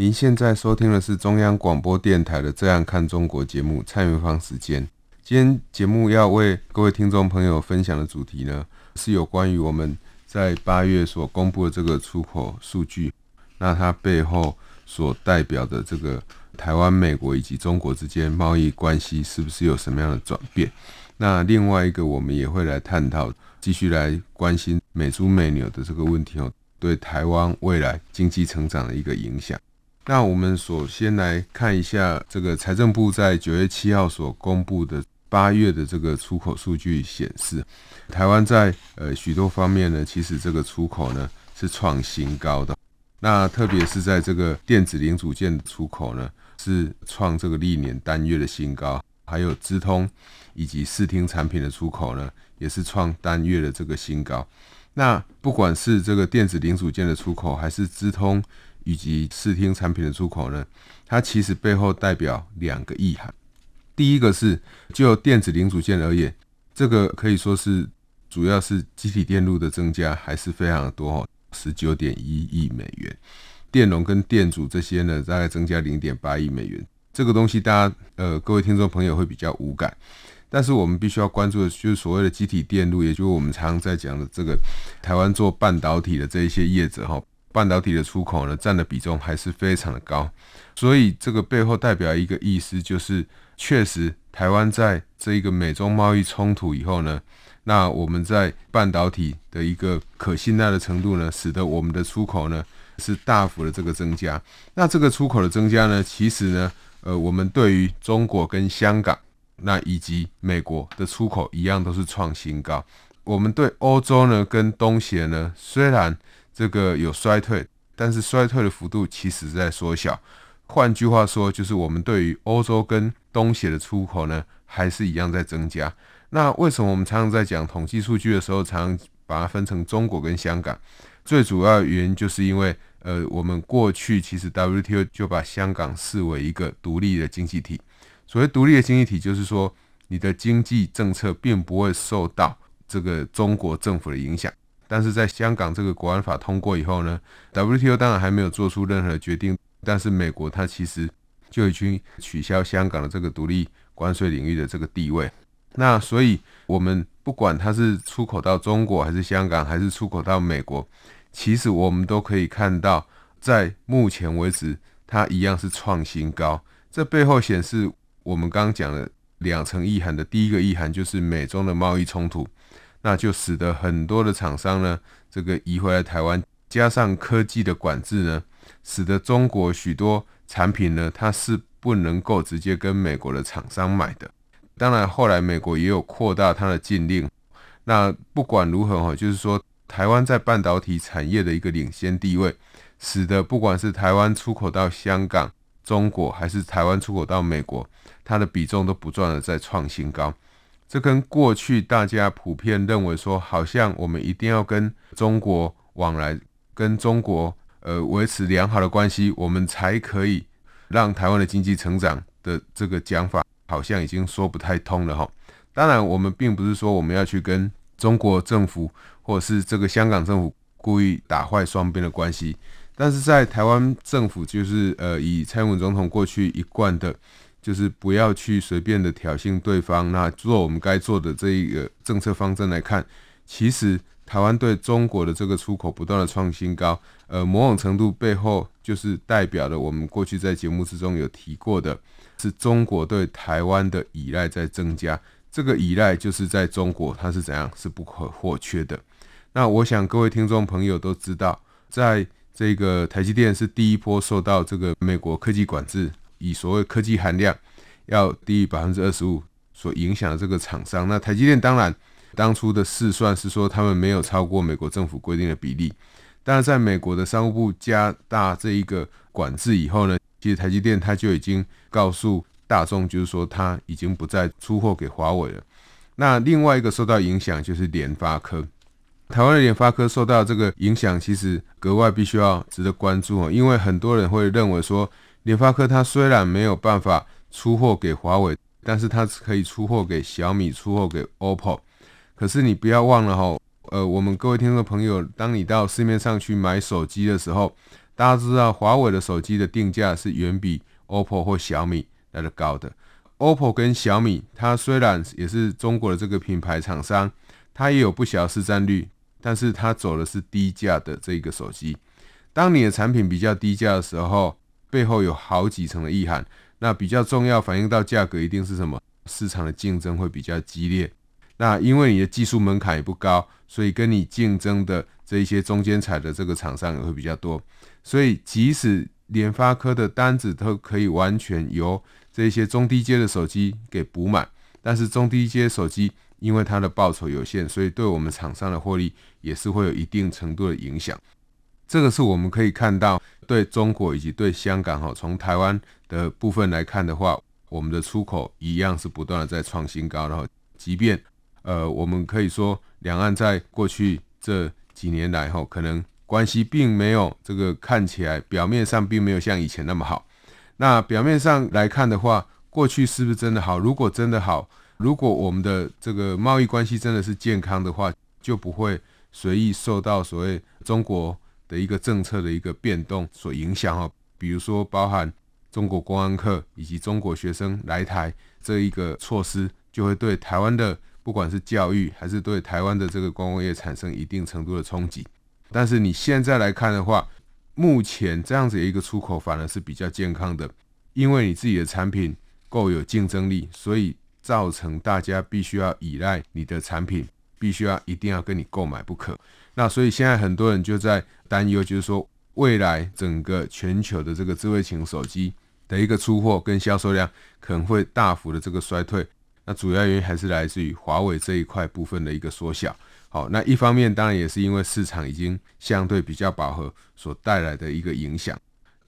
您现在收听的是中央广播电台的《这样看中国》节目，蔡元芳时间。今天节目要为各位听众朋友分享的主题呢，是有关于我们在八月所公布的这个出口数据，那它背后所代表的这个台湾、美国以及中国之间贸易关系是不是有什么样的转变？那另外一个，我们也会来探讨，继续来关心美猪美牛的这个问题哦。对台湾未来经济成长的一个影响。那我们首先来看一下这个财政部在九月七号所公布的八月的这个出口数据显示，台湾在呃许多方面呢，其实这个出口呢是创新高的。那特别是在这个电子零组件的出口呢，是创这个历年单月的新高，还有资通以及视听产品的出口呢，也是创单月的这个新高。那不管是这个电子零组件的出口，还是资通以及视听产品的出口呢，它其实背后代表两个意涵。第一个是就电子零组件而言，这个可以说是主要是积体电路的增加还是非常的多哦，十九点一亿美元。电容跟电阻这些呢，大概增加零点八亿美元。这个东西大家呃各位听众朋友会比较无感。但是我们必须要关注的，就是所谓的积体电路，也就是我们常常在讲的这个台湾做半导体的这一些业者哈，半导体的出口呢，占的比重还是非常的高。所以这个背后代表一个意思，就是确实台湾在这一个美中贸易冲突以后呢，那我们在半导体的一个可信赖的程度呢，使得我们的出口呢是大幅的这个增加。那这个出口的增加呢，其实呢，呃，我们对于中国跟香港。那以及美国的出口一样都是创新高。我们对欧洲呢跟东协呢，虽然这个有衰退，但是衰退的幅度其实在缩小。换句话说，就是我们对于欧洲跟东协的出口呢，还是一样在增加。那为什么我们常常在讲统计数据的时候，常常把它分成中国跟香港？最主要原因就是因为，呃，我们过去其实 WTO 就把香港视为一个独立的经济体。所谓独立的经济体，就是说你的经济政策并不会受到这个中国政府的影响。但是在香港这个国安法通过以后呢，WTO 当然还没有做出任何决定，但是美国它其实就已经取消香港的这个独立关税领域的这个地位。那所以我们不管它是出口到中国还是香港，还是出口到美国，其实我们都可以看到，在目前为止，它一样是创新高。这背后显示。我们刚刚讲的两层意涵的，第一个意涵就是美中的贸易冲突，那就使得很多的厂商呢，这个移回来台湾，加上科技的管制呢，使得中国许多产品呢，它是不能够直接跟美国的厂商买的。当然，后来美国也有扩大它的禁令。那不管如何哈，就是说台湾在半导体产业的一个领先地位，使得不管是台湾出口到香港。中国还是台湾出口到美国，它的比重都不断的在创新高。这跟过去大家普遍认为说，好像我们一定要跟中国往来，跟中国呃维持良好的关系，我们才可以让台湾的经济成长的这个讲法，好像已经说不太通了哈。当然，我们并不是说我们要去跟中国政府或者是这个香港政府故意打坏双边的关系。但是在台湾政府，就是呃，以蔡英文总统过去一贯的，就是不要去随便的挑衅对方，那做我们该做的这一个政策方针来看，其实台湾对中国的这个出口不断的创新高，呃，某种程度背后就是代表了我们过去在节目之中有提过的，是中国对台湾的依赖在增加，这个依赖就是在中国它是怎样是不可或缺的。那我想各位听众朋友都知道，在这个台积电是第一波受到这个美国科技管制，以所谓科技含量要低于百分之二十五所影响的这个厂商。那台积电当然当初的试算是说他们没有超过美国政府规定的比例，但是在美国的商务部加大这一个管制以后呢，其实台积电它就已经告诉大众，就是说它已经不再出货给华为了。那另外一个受到影响就是联发科，台湾的联发科受到这个影响，其实格外必须要值得关注哦，因为很多人会认为说，联发科它虽然没有办法出货给华为，但是它可以出货给小米，出货给 OPPO。可是你不要忘了哈，呃，我们各位听众朋友，当你到市面上去买手机的时候，大家知道华为的手机的定价是远比 OPPO 或小米来的高的。OPPO 跟小米，它虽然也是中国的这个品牌厂商，它也有不小市占率，但是它走的是低价的这个手机。当你的产品比较低价的时候，背后有好几层的意涵。那比较重要，反映到价格一定是什么？市场的竞争会比较激烈。那因为你的技术门槛也不高，所以跟你竞争的这一些中间材的这个厂商也会比较多。所以即使联发科的单子都可以完全由这些中低阶的手机给补满，但是中低阶手机因为它的报酬有限，所以对我们厂商的获利也是会有一定程度的影响。这个是我们可以看到对中国以及对香港哈，从台湾的部分来看的话，我们的出口一样是不断的在创新高，然后即便呃，我们可以说两岸在过去这几年来哈可能关系并没有这个看起来表面上并没有像以前那么好。那表面上来看的话，过去是不是真的好？如果真的好，如果我们的这个贸易关系真的是健康的话，就不会随意受到所谓中国的一个政策的一个变动所影响哈。比如说，包含中国公安客以及中国学生来台这一个措施，就会对台湾的不管是教育还是对台湾的这个观光业产生一定程度的冲击。但是你现在来看的话，目前这样子一个出口反而是比较健康的，因为你自己的产品够有竞争力，所以造成大家必须要依赖你的产品，必须要一定要跟你购买不可。那所以现在很多人就在担忧，就是说未来整个全球的这个智慧型手机的一个出货跟销售量可能会大幅的这个衰退。那主要原因还是来自于华为这一块部分的一个缩小。好，那一方面当然也是因为市场已经相对比较饱和所带来的一个影响。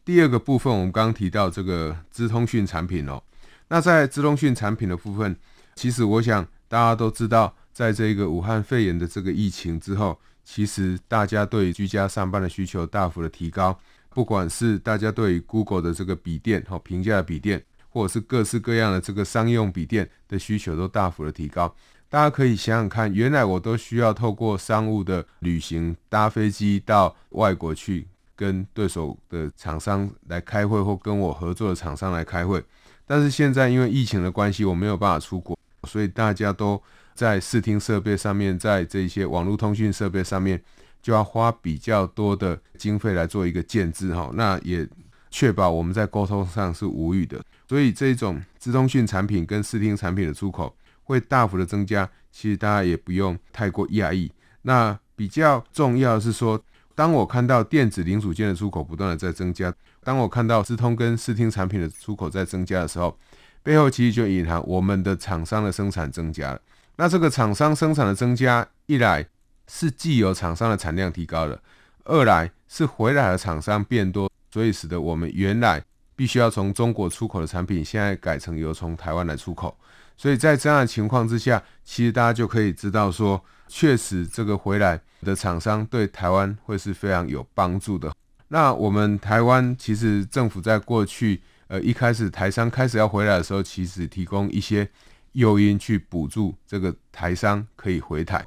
第二个部分，我们刚刚提到这个资通讯产品哦。那在资通讯产品的部分，其实我想大家都知道，在这个武汉肺炎的这个疫情之后，其实大家对居家上班的需求大幅的提高，不管是大家对于 Google 的这个笔电好，平价的笔电，或者是各式各样的这个商用笔电的需求都大幅的提高。大家可以想想看，原来我都需要透过商务的旅行搭飞机到外国去跟对手的厂商来开会，或跟我合作的厂商来开会。但是现在因为疫情的关系，我没有办法出国，所以大家都在视听设备上面，在这些网络通讯设备上面，就要花比较多的经费来做一个建制哈。那也确保我们在沟通上是无语的。所以这种资通讯产品跟视听产品的出口。会大幅的增加，其实大家也不用太过讶异。那比较重要的是说，当我看到电子零组件的出口不断的在增加，当我看到资通跟视听产品的出口在增加的时候，背后其实就隐含我们的厂商的生产增加。那这个厂商生产的增加，一来是既有厂商的产量提高了，二来是回来的厂商变多，所以使得我们原来必须要从中国出口的产品，现在改成由从台湾来出口。所以在这样的情况之下，其实大家就可以知道说，确实这个回来的厂商对台湾会是非常有帮助的。那我们台湾其实政府在过去，呃，一开始台商开始要回来的时候，其实提供一些诱因去补助这个台商可以回台。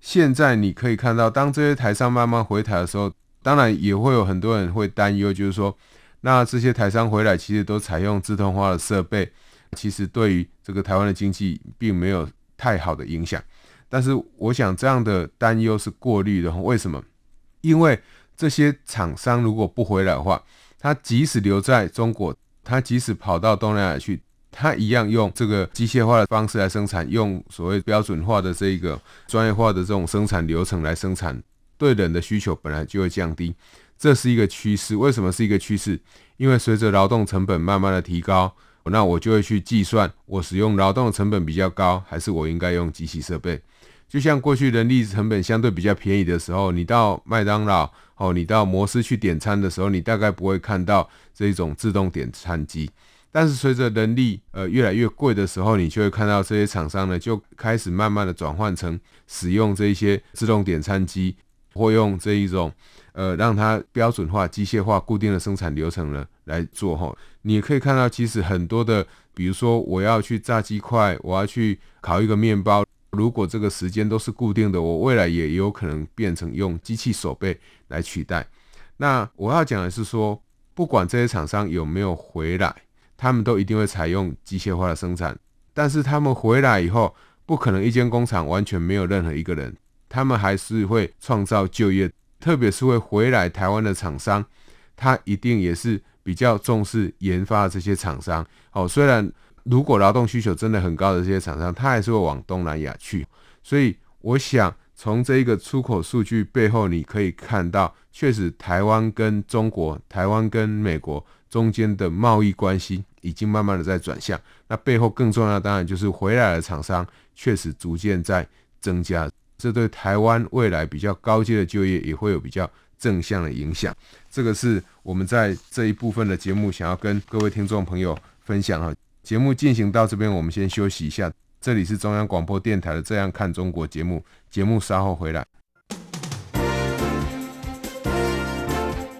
现在你可以看到，当这些台商慢慢回台的时候，当然也会有很多人会担忧，就是说，那这些台商回来其实都采用自动化的设备。其实对于这个台湾的经济并没有太好的影响，但是我想这样的担忧是过虑的。为什么？因为这些厂商如果不回来的话，他即使留在中国，他即使跑到东南亚去，它一样用这个机械化的方式来生产，用所谓标准化的这一个专业化的这种生产流程来生产，对人的需求本来就会降低，这是一个趋势。为什么是一个趋势？因为随着劳动成本慢慢的提高。那我就会去计算，我使用劳动的成本比较高，还是我应该用机器设备？就像过去人力成本相对比较便宜的时候，你到麦当劳哦，你到摩斯去点餐的时候，你大概不会看到这种自动点餐机。但是随着人力呃越来越贵的时候，你就会看到这些厂商呢，就开始慢慢的转换成使用这一些自动点餐机，或用这一种呃让它标准化、机械化、固定的生产流程呢来做哈。你可以看到，其实很多的，比如说我要去炸鸡块，我要去烤一个面包。如果这个时间都是固定的，我未来也有可能变成用机器手背来取代。那我要讲的是说，不管这些厂商有没有回来，他们都一定会采用机械化的生产。但是他们回来以后，不可能一间工厂完全没有任何一个人，他们还是会创造就业，特别是会回来台湾的厂商，他一定也是比较重视研发这些厂商。哦，虽然。如果劳动需求真的很高的这些厂商，他还是会往东南亚去。所以，我想从这一个出口数据背后，你可以看到，确实台湾跟中国、台湾跟美国中间的贸易关系已经慢慢的在转向。那背后更重要的，当然就是回来的厂商确实逐渐在增加。这对台湾未来比较高阶的就业也会有比较正向的影响。这个是我们在这一部分的节目想要跟各位听众朋友分享哈。节目进行到这边，我们先休息一下。这里是中央广播电台的《这样看中国》节目，节目稍后回来。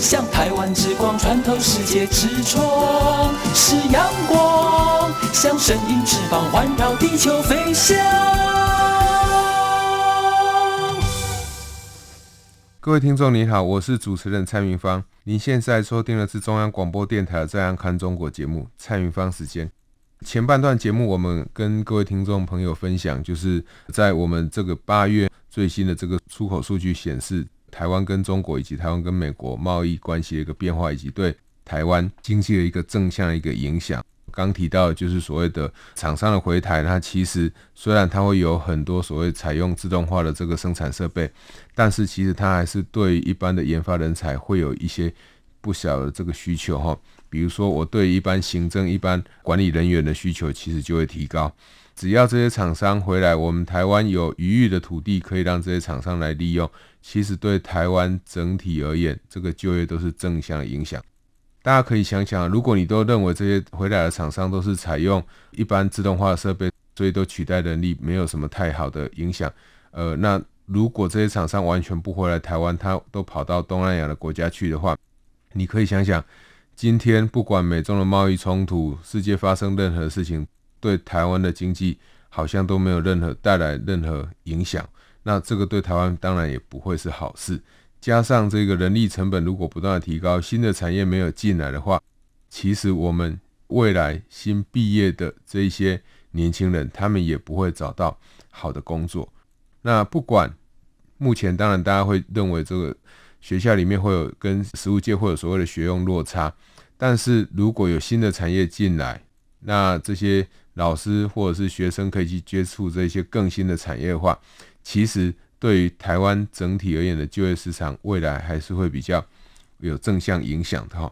像台湾之光穿透世界之窗；是阳光，像神鹰翅膀环绕地球飞翔。各位听众，你好，我是主持人蔡明芳。您现在收听的是中央广播电台的《这样看中国》节目，蔡明芳时间。前半段节目，我们跟各位听众朋友分享，就是在我们这个八月最新的这个出口数据显示，台湾跟中国以及台湾跟美国贸易关系的一个变化，以及对台湾经济的一个正向的一个影响。刚提到的就是所谓的厂商的回台，它其实虽然它会有很多所谓采用自动化的这个生产设备，但是其实它还是对一般的研发人才会有一些不小的这个需求哈。比如说，我对一般行政、一般管理人员的需求其实就会提高。只要这些厂商回来，我们台湾有余裕的土地可以让这些厂商来利用，其实对台湾整体而言，这个就业都是正向影响。大家可以想想，如果你都认为这些回来的厂商都是采用一般自动化设备，所以都取代人力，没有什么太好的影响。呃，那如果这些厂商完全不回来台湾，他都跑到东南亚的国家去的话，你可以想想，今天不管美中的贸易冲突，世界发生任何事情，对台湾的经济好像都没有任何带来任何影响。那这个对台湾当然也不会是好事。加上这个人力成本如果不断的提高，新的产业没有进来的话，其实我们未来新毕业的这一些年轻人，他们也不会找到好的工作。那不管目前，当然大家会认为这个学校里面会有跟实务界会有所谓的学用落差，但是如果有新的产业进来，那这些老师或者是学生可以去接触这些更新的产业的话，其实。对于台湾整体而言的就业市场，未来还是会比较有正向影响的哈。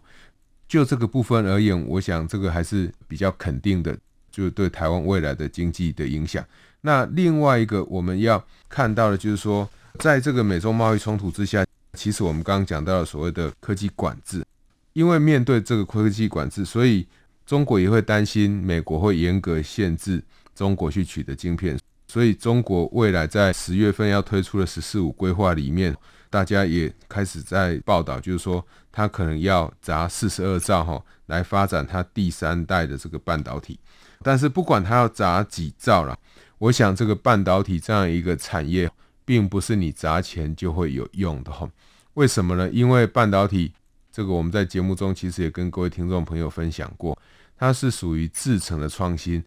就这个部分而言，我想这个还是比较肯定的，就对台湾未来的经济的影响。那另外一个我们要看到的，就是说，在这个美中贸易冲突之下，其实我们刚刚讲到了所谓的科技管制，因为面对这个科技管制，所以中国也会担心美国会严格限制中国去取得晶片。所以中国未来在十月份要推出的“十四五”规划里面，大家也开始在报道，就是说它可能要砸四十二兆哈来发展它第三代的这个半导体。但是不管它要砸几兆了，我想这个半导体这样一个产业，并不是你砸钱就会有用的哈。为什么呢？因为半导体这个我们在节目中其实也跟各位听众朋友分享过，它是属于制程的创新。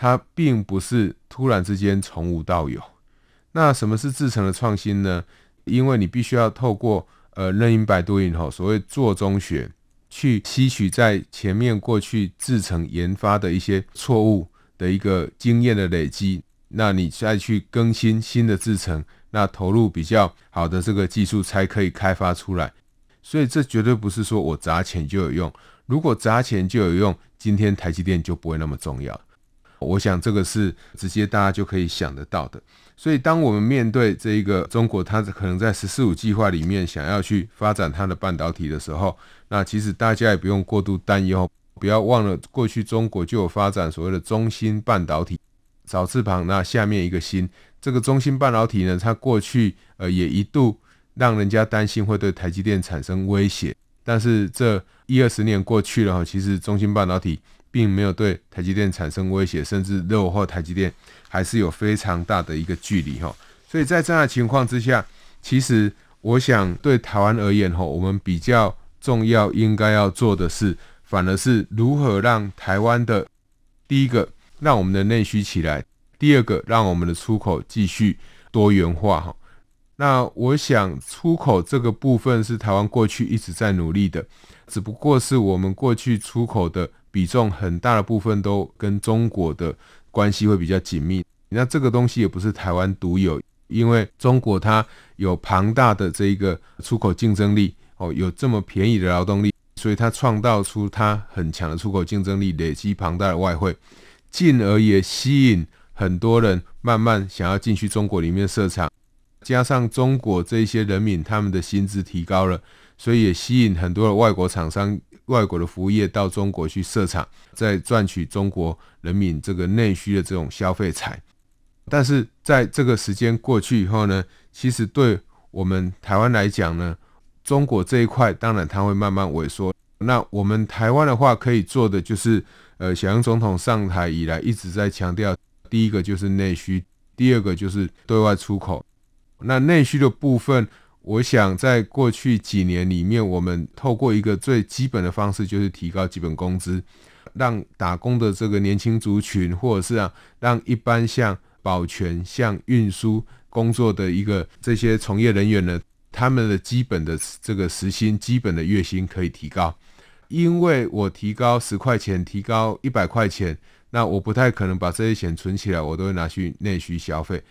它并不是突然之间从无到有。那什么是制成的创新呢？因为你必须要透过呃任因摆度因吼，所谓做中学，去吸取在前面过去制成研发的一些错误的一个经验的累积，那你再去更新新的制程，那投入比较好的这个技术才可以开发出来。所以这绝对不是说我砸钱就有用。如果砸钱就有用，今天台积电就不会那么重要。我想这个是直接大家就可以想得到的。所以，当我们面对这一个中国，它可能在“十四五”计划里面想要去发展它的半导体的时候，那其实大家也不用过度担忧。不要忘了，过去中国就有发展所谓的中芯半导体，草字旁那下面一个芯。这个中芯半导体呢，它过去呃也一度让人家担心会对台积电产生威胁。但是这一二十年过去了哈，其实中芯半导体。并没有对台积电产生威胁，甚至落后台积电还是有非常大的一个距离哈。所以在这样的情况之下，其实我想对台湾而言哈，我们比较重要应该要做的是，反而是如何让台湾的第一个让我们的内需起来，第二个让我们的出口继续多元化哈。那我想出口这个部分是台湾过去一直在努力的，只不过是我们过去出口的。比重很大的部分都跟中国的关系会比较紧密，那这个东西也不是台湾独有，因为中国它有庞大的这一个出口竞争力哦，有这么便宜的劳动力，所以它创造出它很强的出口竞争力，累积庞大的外汇，进而也吸引很多人慢慢想要进去中国里面设厂，加上中国这些人民他们的薪资提高了，所以也吸引很多的外国厂商。外国的服务业到中国去设厂，再赚取中国人民这个内需的这种消费财。但是在这个时间过去以后呢，其实对我们台湾来讲呢，中国这一块当然它会慢慢萎缩。那我们台湾的话可以做的就是，呃，小英总统上台以来一直在强调，第一个就是内需，第二个就是对外出口。那内需的部分。我想在过去几年里面，我们透过一个最基本的方式，就是提高基本工资，让打工的这个年轻族群，或者是啊，让一般像保全、像运输工作的一个这些从业人员呢，他们的基本的这个时薪、基本的月薪可以提高。因为我提高十块钱，提高一百块钱，那我不太可能把这些钱存起来，我都会拿去内需消费。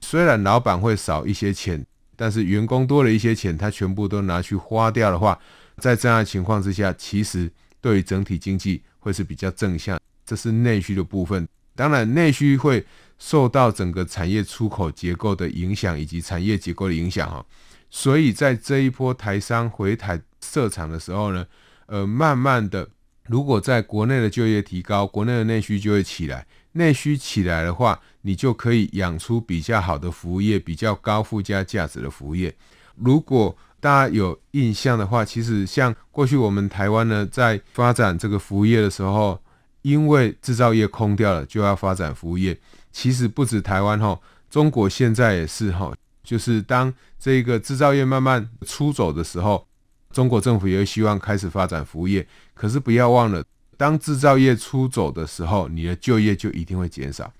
虽然老板会少一些钱。但是员工多了一些钱，他全部都拿去花掉的话，在这样的情况之下，其实对于整体经济会是比较正向。这是内需的部分，当然内需会受到整个产业出口结构的影响以及产业结构的影响哈。所以在这一波台商回台设厂的时候呢，呃，慢慢的，如果在国内的就业提高，国内的内需就会起来。内需起来的话，你就可以养出比较好的服务业，比较高附加价值的服务业。如果大家有印象的话，其实像过去我们台湾呢，在发展这个服务业的时候，因为制造业空掉了，就要发展服务业。其实不止台湾哈，中国现在也是哈，就是当这个制造业慢慢出走的时候，中国政府也希望开始发展服务业。可是不要忘了。当制造业出走的时候，你的就业就一定会减少。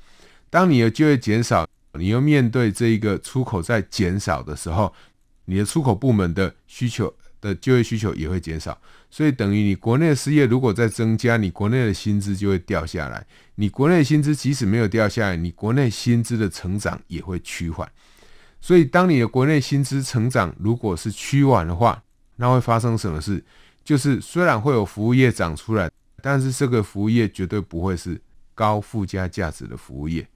当你的就业减少，你又面对这一个出口在减少的时候，你的出口部门的需求的就业需求也会减少。所以等于你国内的失业如果在增加，你国内的薪资就会掉下来。你国内薪资即使没有掉下来，你国内薪资的成长也会趋缓。所以当你的国内薪资成长如果是趋缓的话，那会发生什么事？就是虽然会有服务业长出来。但是这个服务业绝对不会是高附加价值的服务业，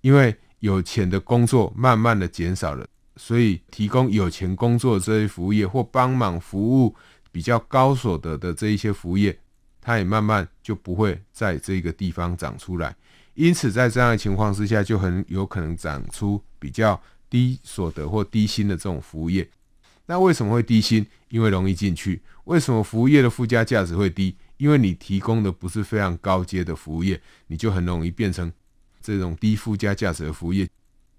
因为有钱的工作慢慢的减少了，所以提供有钱工作这些服务业或帮忙服务比较高所得的这一些服务业，它也慢慢就不会在这个地方长出来。因此在这样的情况之下，就很有可能长出比较低所得或低薪的这种服务业。那为什么会低薪？因为容易进去。为什么服务业的附加价值会低？因为你提供的不是非常高阶的服务业，你就很容易变成这种低附加价值的服务业。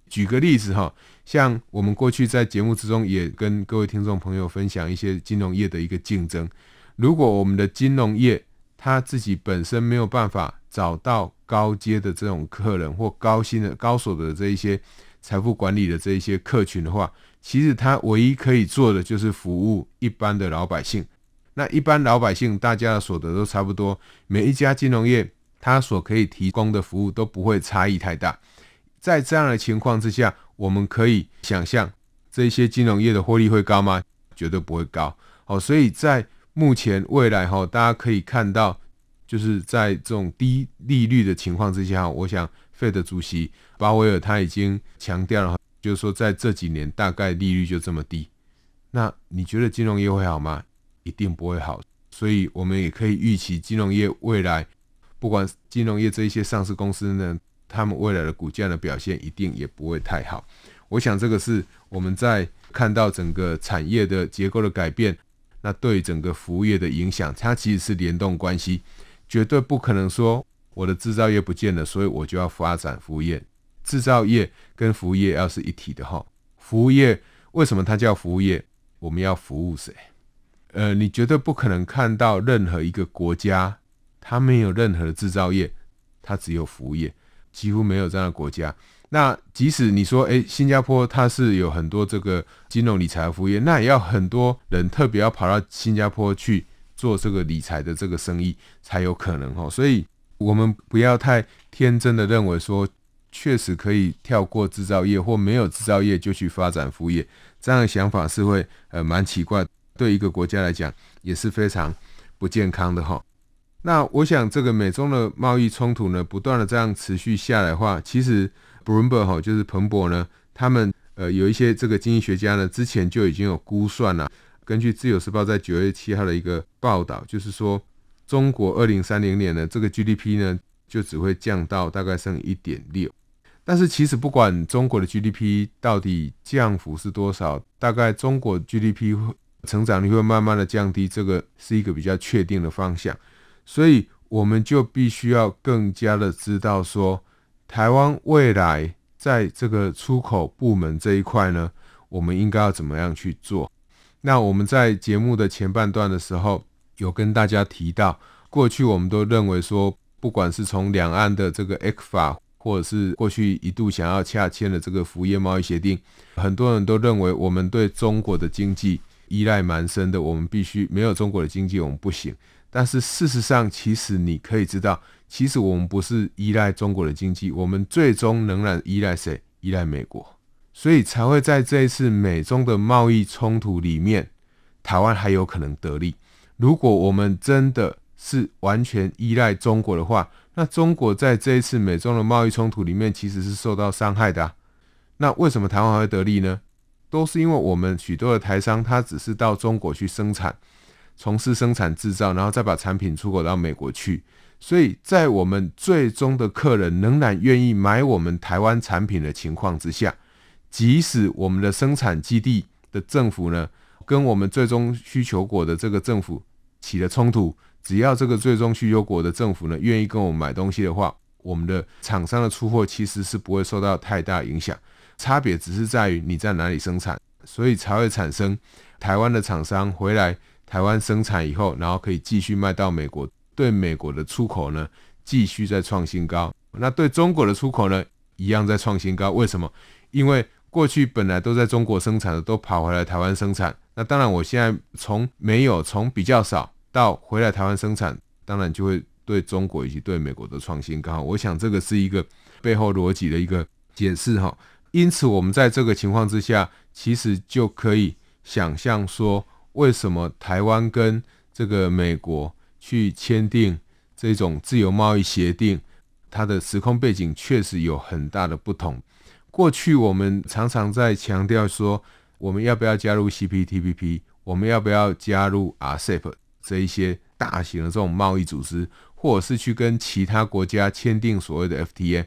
举个例子哈，像我们过去在节目之中也跟各位听众朋友分享一些金融业的一个竞争。如果我们的金融业它自己本身没有办法找到高阶的这种客人或高薪的高手的这一些财富管理的这一些客群的话，其实它唯一可以做的就是服务一般的老百姓。那一般老百姓大家的所得都差不多，每一家金融业它所可以提供的服务都不会差异太大。在这样的情况之下，我们可以想象这些金融业的获利会高吗？绝对不会高。好，所以在目前未来哈，大家可以看到，就是在这种低利率的情况之下，我想 Fed 主席鲍威尔他已经强调了，就是说在这几年大概利率就这么低。那你觉得金融业会好吗？一定不会好。所以我们也可以预期金融业未来，不管金融业这一些上市公司呢。他们未来的股价的表现一定也不会太好。我想这个是我们在看到整个产业的结构的改变，那对整个服务业的影响，它其实是联动关系，绝对不可能说我的制造业不见了，所以我就要发展服务业。制造业跟服务业要是一体的哈，服务业为什么它叫服务业？我们要服务谁？呃，你绝对不可能看到任何一个国家，它没有任何的制造业，它只有服务业。几乎没有这样的国家。那即使你说，诶，新加坡它是有很多这个金融理财服务业，那也要很多人特别要跑到新加坡去做这个理财的这个生意才有可能哦。所以，我们不要太天真的认为说，确实可以跳过制造业或没有制造业就去发展服务业，这样的想法是会呃蛮奇怪，对一个国家来讲也是非常不健康的哈。那我想，这个美中的贸易冲突呢，不断的这样持续下来的话，其实 Bloomberg 哈，就是彭博呢，他们呃有一些这个经济学家呢，之前就已经有估算了。根据自由时报在九月七号的一个报道，就是说，中国二零三零年呢，这个 GDP 呢，就只会降到大概剩一点六。但是其实不管中国的 GDP 到底降幅是多少，大概中国 GDP 成长率会慢慢的降低，这个是一个比较确定的方向。所以我们就必须要更加的知道说，台湾未来在这个出口部门这一块呢，我们应该要怎么样去做？那我们在节目的前半段的时候，有跟大家提到，过去我们都认为说，不管是从两岸的这个 X 法或者是过去一度想要洽签的这个服务业贸易协定，很多人都认为我们对中国的经济依赖蛮深的，我们必须没有中国的经济，我们不行。但是事实上，其实你可以知道，其实我们不是依赖中国的经济，我们最终仍然依赖谁？依赖美国，所以才会在这一次美中的贸易冲突里面，台湾还有可能得利。如果我们真的是完全依赖中国的话，那中国在这一次美中的贸易冲突里面其实是受到伤害的啊。那为什么台湾还会得利呢？都是因为我们许多的台商，他只是到中国去生产。从事生产制造，然后再把产品出口到美国去。所以在我们最终的客人仍然愿意买我们台湾产品的情况之下，即使我们的生产基地的政府呢，跟我们最终需求国的这个政府起了冲突，只要这个最终需求国的政府呢愿意跟我们买东西的话，我们的厂商的出货其实是不会受到太大影响。差别只是在于你在哪里生产，所以才会产生台湾的厂商回来。台湾生产以后，然后可以继续卖到美国，对美国的出口呢，继续在创新高。那对中国的出口呢，一样在创新高。为什么？因为过去本来都在中国生产的，都跑回来台湾生产。那当然，我现在从没有，从比较少到回来台湾生产，当然就会对中国以及对美国的创新高。我想这个是一个背后逻辑的一个解释哈。因此，我们在这个情况之下，其实就可以想象说。为什么台湾跟这个美国去签订这种自由贸易协定？它的时空背景确实有很大的不同。过去我们常常在强调说，我们要不要加入 CPTPP？我们要不要加入 RCEP 这一些大型的这种贸易组织？或者是去跟其他国家签订所谓的 FTA。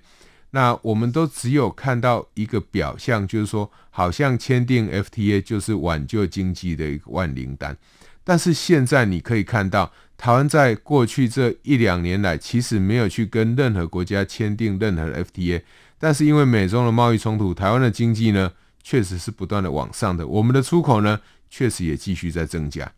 那我们都只有看到一个表象，就是说，好像签订 FTA 就是挽救经济的一个万灵丹。但是现在你可以看到，台湾在过去这一两年来，其实没有去跟任何国家签订任何 FTA。但是因为美中的贸易冲突，台湾的经济呢，确实是不断的往上的，我们的出口呢，确实也继续在增加。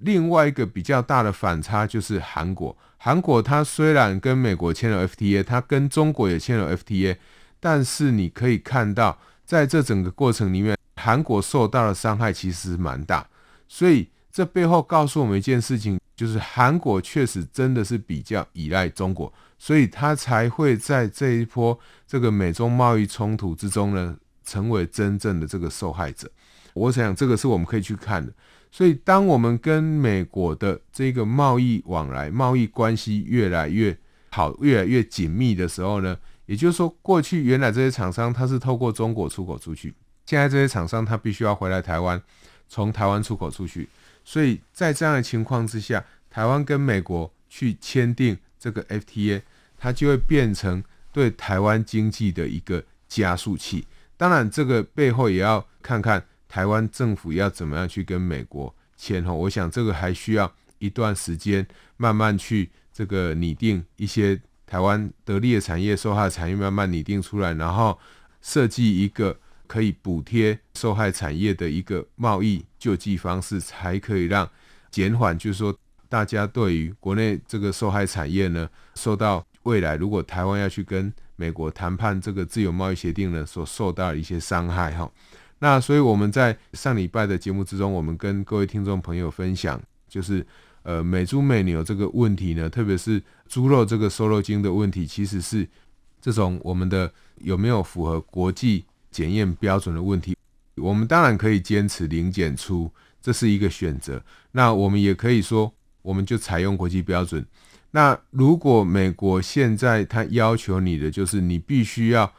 另外一个比较大的反差就是韩国。韩国它虽然跟美国签了 FTA，它跟中国也签了 FTA，但是你可以看到，在这整个过程里面，韩国受到的伤害其实蛮大。所以这背后告诉我们一件事情，就是韩国确实真的是比较依赖中国，所以它才会在这一波这个美中贸易冲突之中呢，成为真正的这个受害者。我想这个是我们可以去看的。所以，当我们跟美国的这个贸易往来、贸易关系越来越好、越来越紧密的时候呢，也就是说，过去原来这些厂商它是透过中国出口出去，现在这些厂商它必须要回来台湾，从台湾出口出去。所以在这样的情况之下，台湾跟美国去签订这个 FTA，它就会变成对台湾经济的一个加速器。当然，这个背后也要看看。台湾政府要怎么样去跟美国签？哈，我想这个还需要一段时间，慢慢去这个拟定一些台湾得利的产业、受害产业，慢慢拟定出来，然后设计一个可以补贴受害产业的一个贸易救济方式，才可以让减缓，就是说大家对于国内这个受害产业呢，受到未来如果台湾要去跟美国谈判这个自由贸易协定呢，所受到的一些伤害，哈。那所以我们在上礼拜的节目之中，我们跟各位听众朋友分享，就是呃美猪美牛这个问题呢，特别是猪肉这个瘦肉精的问题，其实是这种我们的有没有符合国际检验标准的问题。我们当然可以坚持零检出，这是一个选择。那我们也可以说，我们就采用国际标准。那如果美国现在他要求你的，就是你必须要。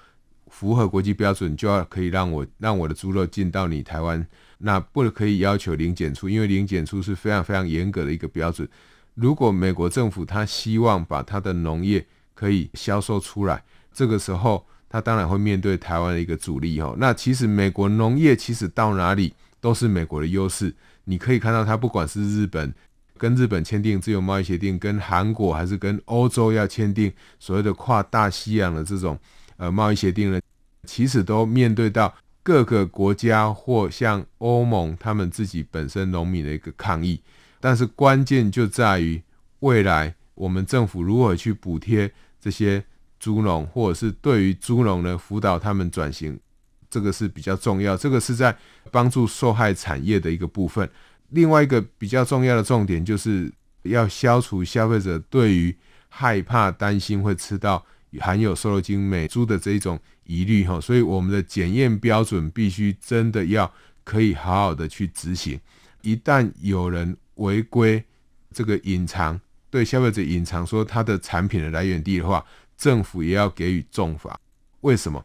符合国际标准，就要可以让我让我的猪肉进到你台湾，那不可以要求零检出，因为零检出是非常非常严格的一个标准。如果美国政府他希望把他的农业可以销售出来，这个时候他当然会面对台湾的一个阻力哦。那其实美国农业其实到哪里都是美国的优势，你可以看到他不管是日本跟日本签订自由贸易协定，跟韩国还是跟欧洲要签订所谓的跨大西洋的这种。呃，贸易协定呢，其实都面对到各个国家或像欧盟他们自己本身农民的一个抗议，但是关键就在于未来我们政府如何去补贴这些猪农，或者是对于猪农呢辅导他们转型，这个是比较重要，这个是在帮助受害产业的一个部分。另外一个比较重要的重点就是要消除消费者对于害怕、担心会吃到。含有瘦肉精美猪的这一种疑虑哈，所以我们的检验标准必须真的要可以好好的去执行。一旦有人违规，这个隐藏对消费者隐藏说他的产品的来源地的话，政府也要给予重罚。为什么？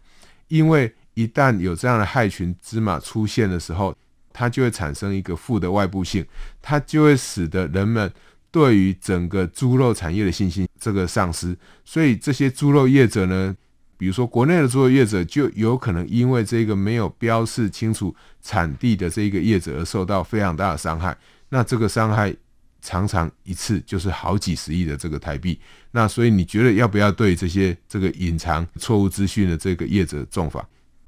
因为一旦有这样的害群之马出现的时候，它就会产生一个负的外部性，它就会使得人们。对于整个猪肉产业的信心这个丧失，所以这些猪肉业者呢，比如说国内的猪肉业者，就有可能因为这个没有标示清楚产地的这个业者而受到非常大的伤害。那这个伤害常常一次就是好几十亿的这个台币。那所以你觉得要不要对这些这个隐藏错误资讯的这个业者重罚？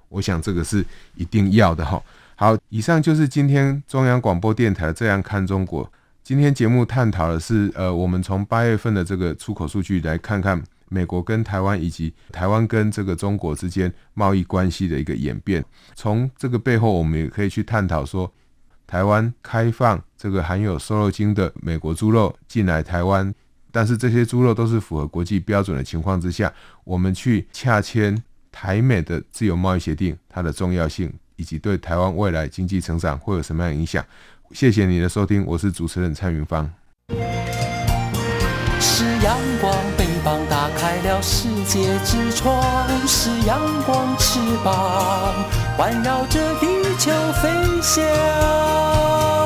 我想这个是一定要的哈。好，以上就是今天中央广播电台《这样看中国》。今天节目探讨的是，呃，我们从八月份的这个出口数据来看看美国跟台湾以及台湾跟这个中国之间贸易关系的一个演变。从这个背后，我们也可以去探讨说，台湾开放这个含有瘦肉精的美国猪肉进来台湾，但是这些猪肉都是符合国际标准的情况之下，我们去洽签台美的自由贸易协定，它的重要性以及对台湾未来经济成长会有什么样影响？谢谢你的收听，我是主持人蔡云芳。是阳光，翅膀打开了世界之窗；是阳光，翅膀环绕着地球飞翔。